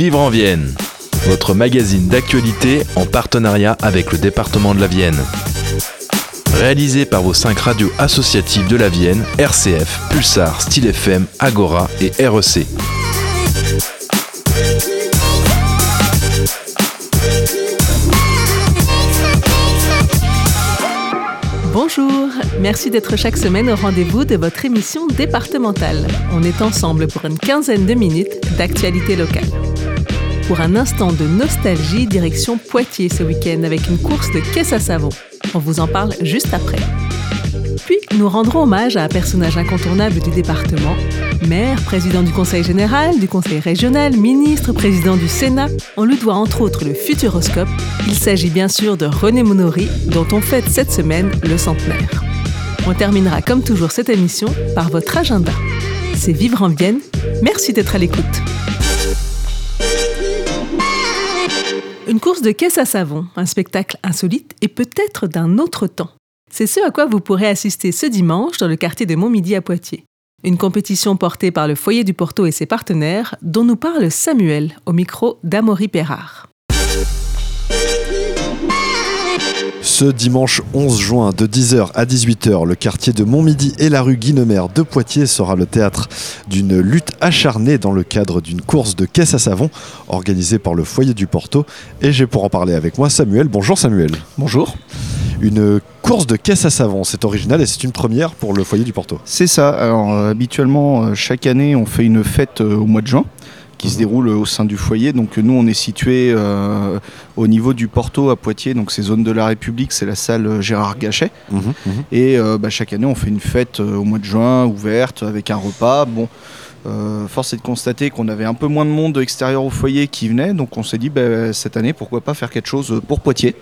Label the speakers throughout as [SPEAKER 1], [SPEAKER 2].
[SPEAKER 1] Vivre en Vienne, votre magazine d'actualité en partenariat avec le département de la Vienne. Réalisé par vos cinq radios associatives de la Vienne, RCF, Pulsar, Style FM, Agora et REC.
[SPEAKER 2] Bonjour, merci d'être chaque semaine au rendez-vous de votre émission départementale. On est ensemble pour une quinzaine de minutes d'actualité locale. Pour un instant de nostalgie, direction Poitiers ce week-end avec une course de caisse à savon. On vous en parle juste après. Puis, nous rendrons hommage à un personnage incontournable du département. Maire, président du Conseil général, du Conseil régional, ministre, président du Sénat. On lui doit entre autres le Futuroscope. Il s'agit bien sûr de René Monory, dont on fête cette semaine le centenaire. On terminera comme toujours cette émission par votre agenda. C'est Vivre en Vienne. Merci d'être à l'écoute. De caisse à savon, un spectacle insolite et peut-être d'un autre temps. C'est ce à quoi vous pourrez assister ce dimanche dans le quartier de Montmidi à Poitiers. Une compétition portée par le Foyer du Porto et ses partenaires, dont nous parle Samuel au micro d'Amaury Perrard.
[SPEAKER 3] Ce dimanche 11 juin de 10h à 18h, le quartier de Montmidi et la rue Guinemer de Poitiers sera le théâtre d'une lutte acharnée dans le cadre d'une course de caisse à savon organisée par le foyer du Porto. Et j'ai pour en parler avec moi Samuel. Bonjour Samuel.
[SPEAKER 4] Bonjour.
[SPEAKER 3] Une course de caisse à savon, c'est original et c'est une première pour le foyer du Porto.
[SPEAKER 4] C'est ça. Alors euh, habituellement, euh, chaque année, on fait une fête euh, au mois de juin qui se déroule au sein du foyer. Donc nous, on est situé euh, au niveau du Porto à Poitiers, donc c'est zone de la République, c'est la salle Gérard Gachet.
[SPEAKER 3] Mhm, mhm.
[SPEAKER 4] Et euh, bah, chaque année, on fait une fête euh, au mois de juin, ouverte, avec un repas. Bon, euh, force est de constater qu'on avait un peu moins de monde extérieur au foyer qui venait, donc on s'est dit bah, cette année, pourquoi pas faire quelque chose pour Poitiers.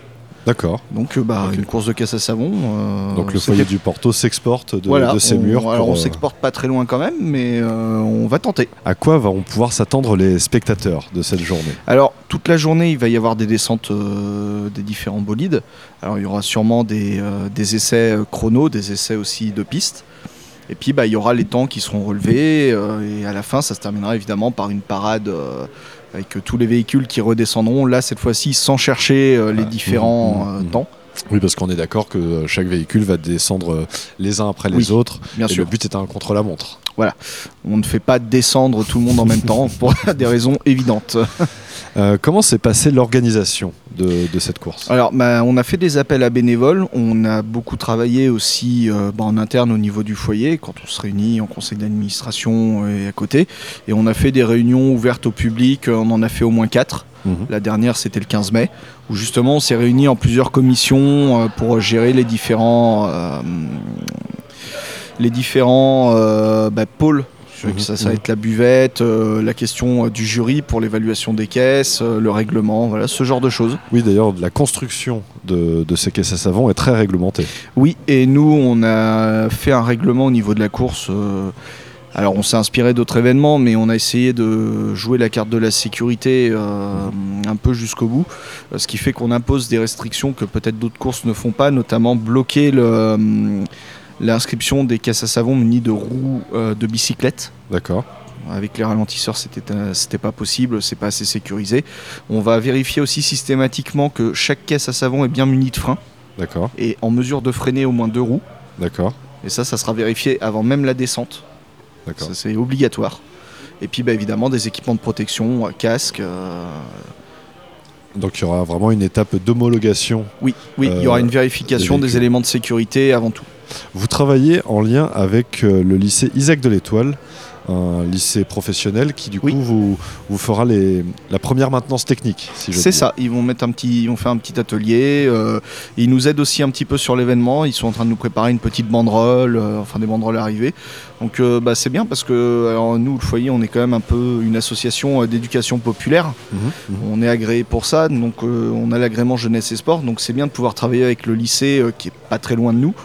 [SPEAKER 3] D'accord.
[SPEAKER 4] Donc euh, bah, une course de caisse à savon. euh,
[SPEAKER 3] Donc le foyer du Porto s'exporte de,
[SPEAKER 4] voilà,
[SPEAKER 3] de ses
[SPEAKER 4] on-
[SPEAKER 3] murs.
[SPEAKER 4] Alors
[SPEAKER 3] pour,
[SPEAKER 4] on
[SPEAKER 3] euh,
[SPEAKER 4] s'exporte pas très loin quand même, mais on va tenter.
[SPEAKER 3] à quoi vont pouvoir s'attendre les spectateurs de cette journée?
[SPEAKER 4] Alors toute la journée, il va y avoir des descentes des différents bolides. Alors il y aura sûrement des, des essais chrono, des essais aussi de piste. Et puis bah, il y aura les temps qui seront relevés. euh, et à la fin, ça se terminera évidemment par une parade euh, avec euh, tous les véhicules qui redescendront. Là, cette fois-ci, sans chercher euh, les différents
[SPEAKER 3] mhm,
[SPEAKER 4] euh,
[SPEAKER 3] mhm.
[SPEAKER 4] temps.
[SPEAKER 3] Oui, parce qu'on est d'accord que chaque véhicule va descendre les uns après les
[SPEAKER 4] Oui,
[SPEAKER 3] autres.
[SPEAKER 4] Bien
[SPEAKER 3] et
[SPEAKER 4] sûr.
[SPEAKER 3] le but est un contre-la-montre.
[SPEAKER 4] On ne fait pas descendre tout le monde en même temps pour des raisons évidentes.
[SPEAKER 3] Euh, comment s'est passée l'organisation? De, de cette course
[SPEAKER 4] Alors, bah, on a fait des appels à bénévoles. On a beaucoup travaillé aussi euh, bah, en interne au niveau du foyer, quand on se réunit en conseil d'administration et à côté. Et on a fait des réunions ouvertes au public. On en a fait au moins quatre.
[SPEAKER 3] Mhm.
[SPEAKER 4] La dernière, c'était le 15 mai, où justement on s'est réunis en plusieurs commissions euh, pour gérer les différents, euh, les différents euh, bah, pôles. Ça, va
[SPEAKER 3] mhm.
[SPEAKER 4] être la buvette, euh, la question euh, du jury pour l'évaluation des caisses, euh, le règlement, voilà, ce genre de choses.
[SPEAKER 3] Oui, d'ailleurs, la construction de, de ces caisses à savon est très réglementée.
[SPEAKER 4] Oui, et nous, on a fait un règlement au niveau de la course. alors, on s'est inspiré d'autres événements, mais on a essayé de jouer la carte de la sécurité un peu jusqu'au bout, ce qui fait qu'on impose des restrictions que peut-être d'autres courses ne font pas, notamment bloquer le, l'inscription des caisses à savon munies de roues euh, de bicyclette.
[SPEAKER 3] D'accord.
[SPEAKER 4] Avec les ralentisseurs, c'était euh, c'était pas possible, c'est pas assez sécurisé. On va vérifier aussi systématiquement que chaque caisse à savon est bien munie de freins
[SPEAKER 3] D'accord.
[SPEAKER 4] et en mesure de freiner au moins deux roues.
[SPEAKER 3] D'accord.
[SPEAKER 4] Et ça, ça sera vérifié avant même la descente.
[SPEAKER 3] D'accord.
[SPEAKER 4] C'est obligatoire. Et puis, bah, évidemment, des équipements de protection, euh, casque. euh,
[SPEAKER 3] Donc il y aura vraiment une étape d'homologation.
[SPEAKER 4] Oui, oui, il y aura une vérification
[SPEAKER 3] des
[SPEAKER 4] éléments de sécurité avant tout.
[SPEAKER 3] Vous travaillez en lien avec euh, le lycée Isaac de l'Étoile, un lycée professionnel qui du
[SPEAKER 4] Oui.
[SPEAKER 3] coup vous, vous fera les, la première maintenance technique. Si
[SPEAKER 4] C'est ça. Ils vont mettre un petit, ils vont faire un petit atelier. euh, ils nous aident aussi un petit peu sur l'événement. Ils sont en train de nous préparer une petite banderole, euh, enfin des banderoles arrivées. Donc, euh, bah, c'est bien parce que alors, nous, le foyer, on est quand même un peu une association d'éducation populaire.
[SPEAKER 3] Mhm, mhm.
[SPEAKER 4] On est agréé pour ça, donc on a l'agrément jeunesse et sport, donc c'est bien de pouvoir travailler avec le lycée qui est pas très loin de nous.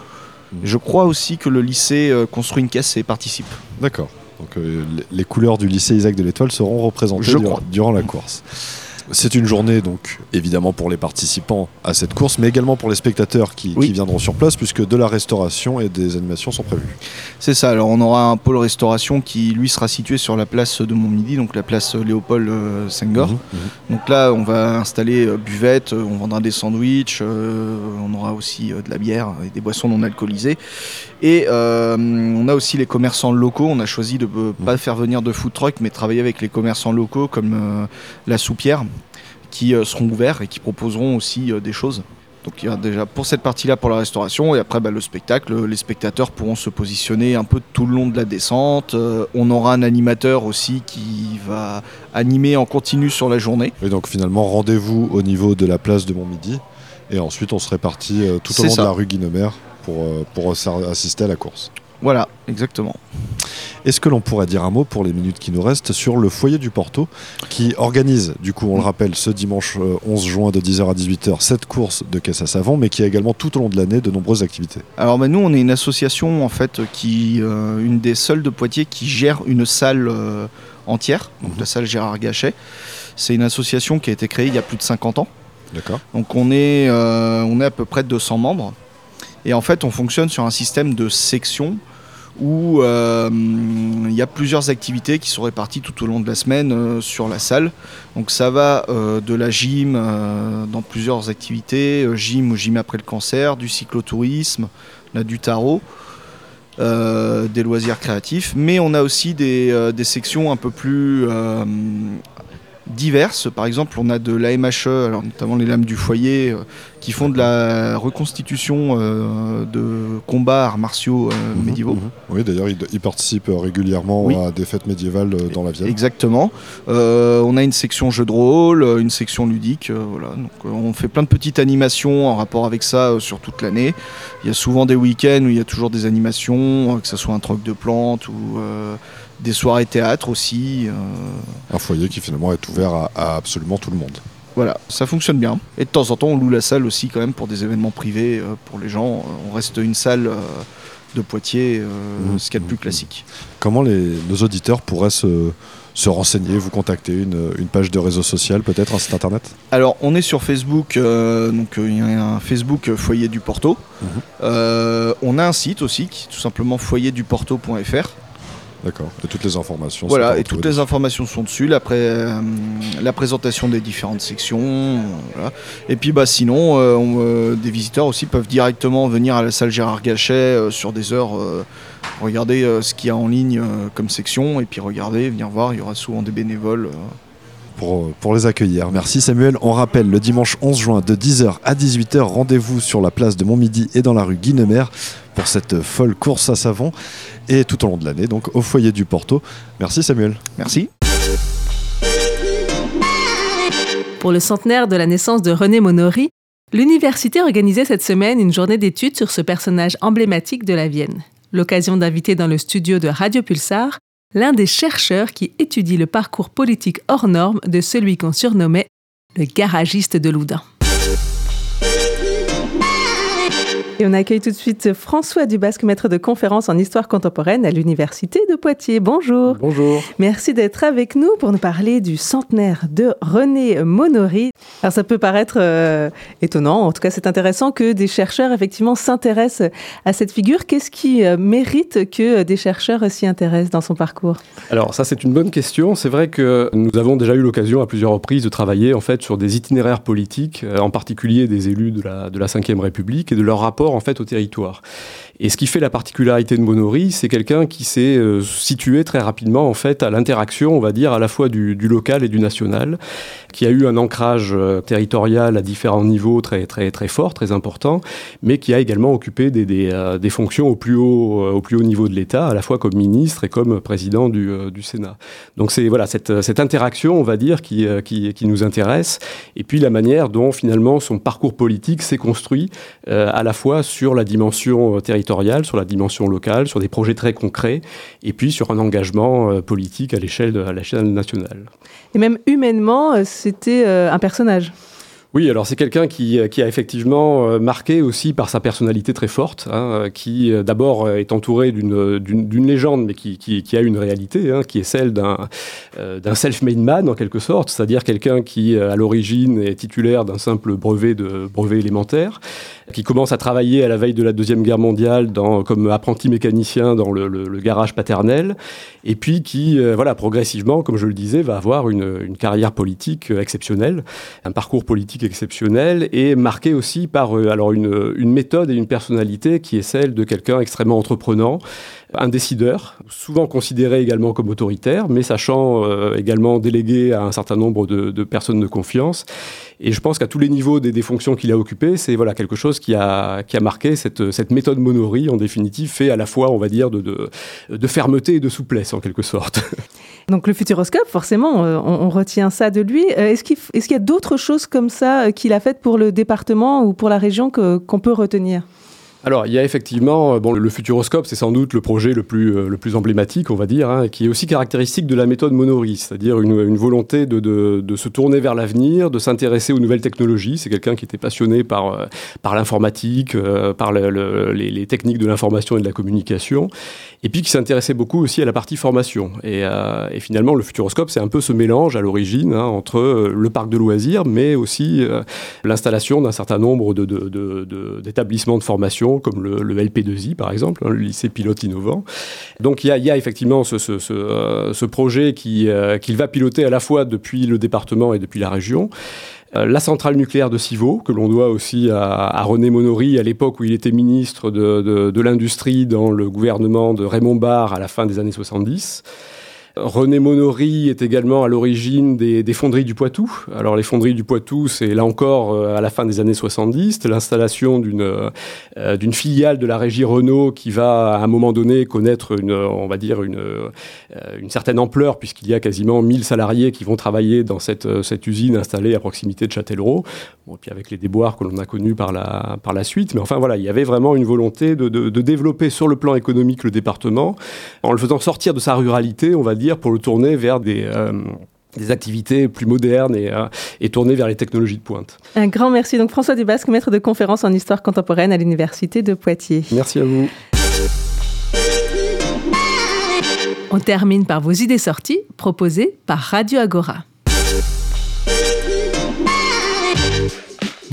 [SPEAKER 3] Mhm.
[SPEAKER 4] Je crois aussi que le lycée euh, construit une caisse et participe.
[SPEAKER 3] D'accord. Donc euh, les- couleurs du lycée Isaac de l'Étoile seront représentées
[SPEAKER 4] Je
[SPEAKER 3] durant,
[SPEAKER 4] crois.
[SPEAKER 3] durant la course. C'est une journée donc évidemment pour les participants à cette course, mais également pour les spectateurs qui,
[SPEAKER 4] Oui.
[SPEAKER 3] qui viendront sur place, puisque de la restauration et des animations sont prévues.
[SPEAKER 4] C'est ça, alors on aura un pôle restauration qui lui sera situé sur la place de Montmidi, donc la place Léopold euh, Senghor.
[SPEAKER 3] Mhm, mhm.
[SPEAKER 4] Donc là, on va installer euh, buvette, euh, on vendra des sandwichs, euh, on aura aussi de la bière et des boissons non alcoolisées. Et euh, on a aussi les commerçants locaux. On a choisi de ne pas faire venir de food truck, mais travailler avec les commerçants locaux comme euh, la soupière, qui euh, seront ouverts et qui proposeront aussi euh, des choses. Donc il y a déjà pour cette partie-là pour la restauration et après bah, le spectacle, les spectateurs pourront se positionner un peu tout le long de la descente. Euh, on aura un animateur aussi qui va animer en continu sur la journée.
[SPEAKER 3] Et donc finalement, rendez-vous au niveau de la place de Montmidi, et ensuite on serait parti euh, tout au long
[SPEAKER 4] ça.
[SPEAKER 3] de la rue Guinemer pour, euh, pour assister à la course.
[SPEAKER 4] Voilà, exactement.
[SPEAKER 3] Est-ce que l'on pourrait dire un mot pour les minutes qui nous restent sur le foyer du Porto qui organise, du coup on le rappelle, ce dimanche euh, 11 juin de 10h à 18h cette course de caisse à savon, mais qui a également tout au long de l'année de nombreuses activités?
[SPEAKER 4] Alors bah, nous on est une association en fait qui euh, une des seules de Poitiers qui gère une salle euh, entière, donc
[SPEAKER 3] Mhm.
[SPEAKER 4] la salle Gérard Gachet. C'est une association qui a été créée il y a plus de 50 ans.
[SPEAKER 3] D'accord
[SPEAKER 4] Donc on est, euh, on est à peu près 200 membres. Et en fait, on fonctionne sur un système de sections où euh, il y a plusieurs activités qui sont réparties tout au long de la semaine euh, sur la salle. Donc ça va euh, de la gym dans plusieurs activités, gym ou gym après le cancer, du cyclotourisme, du tarot. des loisirs créatifs, mais on a aussi des, sections un peu plus diverses. Par exemple, on a de l'AMHE, alors notamment les lames du foyer, qui font de la reconstitution euh, de combats arts martiaux euh,
[SPEAKER 3] Mhm,
[SPEAKER 4] médiévaux.
[SPEAKER 3] mhm. Oui, d'ailleurs, il, il participe euh, régulièrement
[SPEAKER 4] Oui.
[SPEAKER 3] à des fêtes médiévales dans la Vienne.
[SPEAKER 4] Exactement. On a une section jeux de rôle, une section ludique. voilà. Donc, on fait plein de petites animations en rapport avec ça sur toute l'année. Il y a souvent des week-ends où il y a toujours des animations, que ce soit un troc de plantes ou des soirées théâtre aussi.
[SPEAKER 3] Un foyer qui finalement est ouvert à, à absolument tout le monde.
[SPEAKER 4] Voilà, ça fonctionne bien. Et de temps en temps, on loue la salle aussi quand même pour des événements privés euh, pour les gens. On reste une salle euh, de Poitiers, euh,
[SPEAKER 3] Mhm.
[SPEAKER 4] ce qu'il y a de plus classique.
[SPEAKER 3] Comment les, nos auditeurs pourraient se, se renseigner, vous contacter une, une page de réseau social, peut-être un site internet?
[SPEAKER 4] Alors, on est sur Facebook, donc il y a un Facebook Foyer du Porto. Euh, on a un site aussi qui est tout simplement foyerduporto.fr.
[SPEAKER 3] D'accord. Et toutes les informations.
[SPEAKER 4] Voilà, et toutes les informations sont dessus, la, pré- euh, la présentation des différentes sections. euh, voilà. Et puis bah, sinon, euh, on, euh, des visiteurs aussi peuvent directement venir à la salle Gérard Gachet sur des heures, regarder ce qu'il y a en ligne comme section, et puis regarder, venir voir, il y aura souvent des bénévoles.
[SPEAKER 3] pour, pour les accueillir. Merci Samuel. On rappelle le dimanche 11 juin de 10h à 18h, rendez-vous sur la place de Montmidi et dans la rue Guinemer pour cette folle course à savon et tout au long de l'année, donc au foyer du Porto. Merci Samuel.
[SPEAKER 4] Merci.
[SPEAKER 2] Pour le centenaire de la naissance de René Monori, l'université organisait cette semaine une journée d'études sur ce personnage emblématique de la Vienne. L'occasion d'inviter dans le studio de Radio Pulsar l'un des chercheurs qui étudie le parcours politique hors norme de celui qu'on surnommait le garagiste de Loudun. Et on accueille tout de suite François Dubasque, maître de conférence en histoire contemporaine à l'Université de Poitiers. Bonjour.
[SPEAKER 5] Bonjour.
[SPEAKER 2] Merci d'être avec nous pour nous parler du centenaire de René Monori. Alors ça peut paraître euh, étonnant, en tout cas c'est intéressant que des chercheurs effectivement s'intéressent à cette figure. Qu'est-ce qui euh, mérite que des chercheurs s'y intéressent dans son parcours?
[SPEAKER 5] Alors ça c'est une bonne question. C'est vrai que nous avons déjà eu l'occasion à plusieurs reprises de travailler en fait sur des itinéraires politiques, euh, en particulier des élus de la de la Ve République et de leur rapport en fait au territoire. Et ce qui fait la particularité de Monori, c'est quelqu'un qui s'est euh, situé très rapidement en fait à l'interaction, on va dire, à la fois du, local et du national, qui a eu un ancrage euh, territorial à différents niveaux très très très fort, très important, mais qui a également occupé des, euh, fonctions au plus haut au plus haut niveau de l'État, à la fois comme ministre et comme président du, Sénat. Donc c'est voilà cette, interaction, on va dire, qui, nous intéresse, et puis la manière dont finalement son parcours politique s'est construit à la fois sur la dimension euh, territoriale, sur la dimension locale, sur des projets très concrets, et puis sur un engagement euh, politique à l'échelle nationale.
[SPEAKER 2] Et même humainement, euh, c'était un personnage.
[SPEAKER 5] Oui, alors c'est quelqu'un qui, qui, a effectivement euh, marqué aussi par sa personnalité très forte, hein, qui euh, d'abord est entouré d'une légende, mais qui, qui, qui, a une réalité, hein, qui est celle d'un euh, self-made man en quelque sorte, c'est-à-dire quelqu'un qui à l'origine est titulaire d'un simple brevet de brevet élémentaire, qui commence à travailler à la veille de la Deuxième Guerre mondiale dans, comme apprenti mécanicien dans le, le, garage paternel, et puis qui, euh, voilà, progressivement, comme je le disais, va avoir une, une, carrière politique exceptionnelle, un parcours politique exceptionnel, et marqué aussi par euh, alors une, méthode et une personnalité qui est celle de quelqu'un extrêmement entreprenant, un décideur, souvent considéré également comme autoritaire, mais sachant euh, également déléguer à un certain nombre de, personnes de confiance. Et je pense qu'à tous les niveaux des, fonctions qu'il a occupées, c'est voilà, quelque chose qui a, qui a marqué cette, méthode Monori, en définitive, fait à la fois, on va dire, de, fermeté et de souplesse, en quelque sorte.
[SPEAKER 2] Donc le futuroscope, forcément, euh, on, retient ça de lui. Est-ce qu'il est qu'il y a d'autres choses comme ça qu'il a faites pour le département ou pour la région qu'on peut retenir
[SPEAKER 5] alors, il y a effectivement, bon, le futuroscope, c'est sans doute le projet le plus, euh, le plus emblématique, on va dire, hein, qui est aussi caractéristique de la méthode Monori, c'est-à-dire une, une, volonté de, de, de, se tourner vers l'avenir, de s'intéresser aux nouvelles technologies. C'est quelqu'un qui était passionné par, euh, par l'informatique, euh, par le, le, les, les, techniques de l'information et de la communication, et puis qui s'intéressait beaucoup aussi à la partie formation. Et, euh, et finalement, le futuroscope, c'est un peu ce mélange à l'origine hein, entre le parc de loisirs, mais aussi euh, l'installation d'un certain nombre d'établissements de, de, de formation comme le, le LP2I par exemple, hein, le lycée pilote innovant. Donc il y a, effectivement ce, euh, projet qu'il euh, qu va piloter à la fois depuis le département et depuis la région. Euh, la centrale nucléaire de Civaux, que l'on doit aussi à, René Monory, à l'époque où il était ministre de, de, de l'Industrie dans le gouvernement de Raymond Barre à la fin des années 70. René Monory est également à l'origine des, fonderies du Poitou. Alors les fonderies du Poitou, c'est là encore euh, à la fin des années 70, l'installation d'une euh, d'une filiale de la régie Renault qui va à un moment donné connaître une, on va dire une, euh, certaine ampleur puisqu'il y a quasiment 1000 salariés qui vont travailler dans cette, usine installée à proximité de Châtellerault. Et puis avec les déboires que l'on a connus par la, suite. Mais enfin voilà, il y avait vraiment une volonté de, de, de développer sur le plan économique le département en le faisant sortir de sa ruralité, on va dire pour le tourner vers des, euh, des activités plus modernes et, euh, et tournées vers les technologies de pointe.
[SPEAKER 2] Un grand merci. Donc François Dubasque, maître de conférence en histoire contemporaine à l'Université de Poitiers.
[SPEAKER 5] Merci à vous.
[SPEAKER 2] On termine par vos idées sorties proposées par Radio Agora.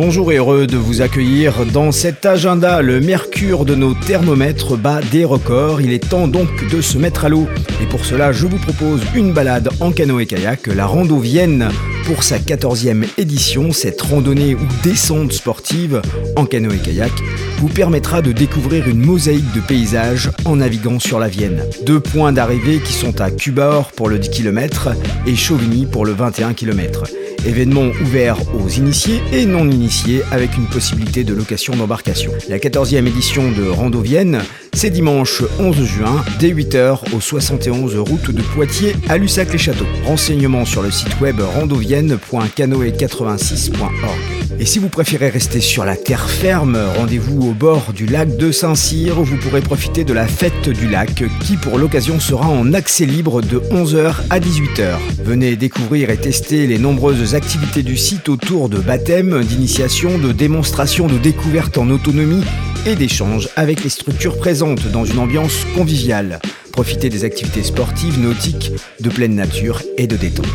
[SPEAKER 6] Bonjour et heureux de vous accueillir dans cet agenda. Le mercure de nos thermomètres bat des records. Il est temps donc de se mettre à l'eau. Et pour cela, je vous propose une balade en canoë-kayak, la Rando Vienne. Pour sa 14e édition, cette randonnée ou descente sportive en canoë-kayak vous permettra de découvrir une mosaïque de paysages en naviguant sur la Vienne. Deux points d'arrivée qui sont à Cubaor pour le 10 km et Chauvigny pour le 21 km. Événement ouvert aux initiés et non initiés avec une possibilité de location d'embarcation. La 14e édition de Rando Vienne, c'est dimanche 11 juin, dès 8h au 71 route de Poitiers à Lussac-les-Châteaux. Renseignements sur le site web randovienne.canoe86.org. Et si vous préférez rester sur la terre ferme, rendez-vous au bord du lac de Saint-Cyr où vous pourrez profiter de la fête du lac qui pour l'occasion sera en accès libre de 11h à 18h. Venez découvrir et tester les nombreuses activités du site autour de baptême, d'initiation, de démonstration, de découverte en autonomie et d'échanges avec les structures présentes dans une ambiance conviviale. Profitez des activités sportives, nautiques, de pleine nature et de détente.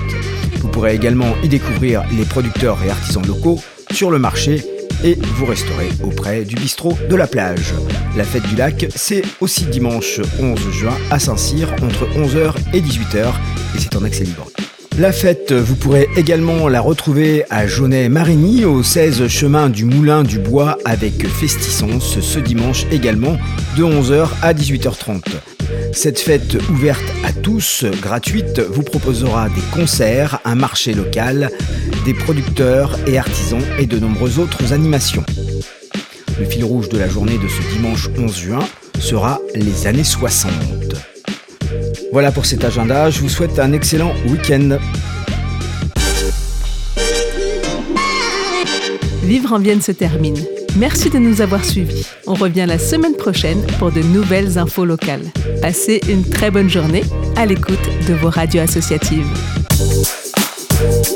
[SPEAKER 6] Vous pourrez également y découvrir les producteurs et artisans locaux sur le marché et vous resterez auprès du bistrot de la plage. La fête du lac, c'est aussi dimanche 11 juin à Saint-Cyr entre 11h et 18h et c'est en accès libre. La fête, vous pourrez également la retrouver à Jaunet-Marigny, au 16 chemin du Moulin du Bois avec Festissance ce dimanche également de 11h à 18h30. Cette fête ouverte à tous, gratuite, vous proposera des concerts, un marché local, des producteurs et artisans et de nombreuses autres animations. Le fil rouge de la journée de ce dimanche 11 juin sera les années 60. Voilà pour cet agenda, je vous souhaite un excellent week-end.
[SPEAKER 2] Vivre en Vienne se termine. Merci de nous avoir suivis. On revient la semaine prochaine pour de nouvelles infos locales. Passez une très bonne journée à l'écoute de vos radios associatives.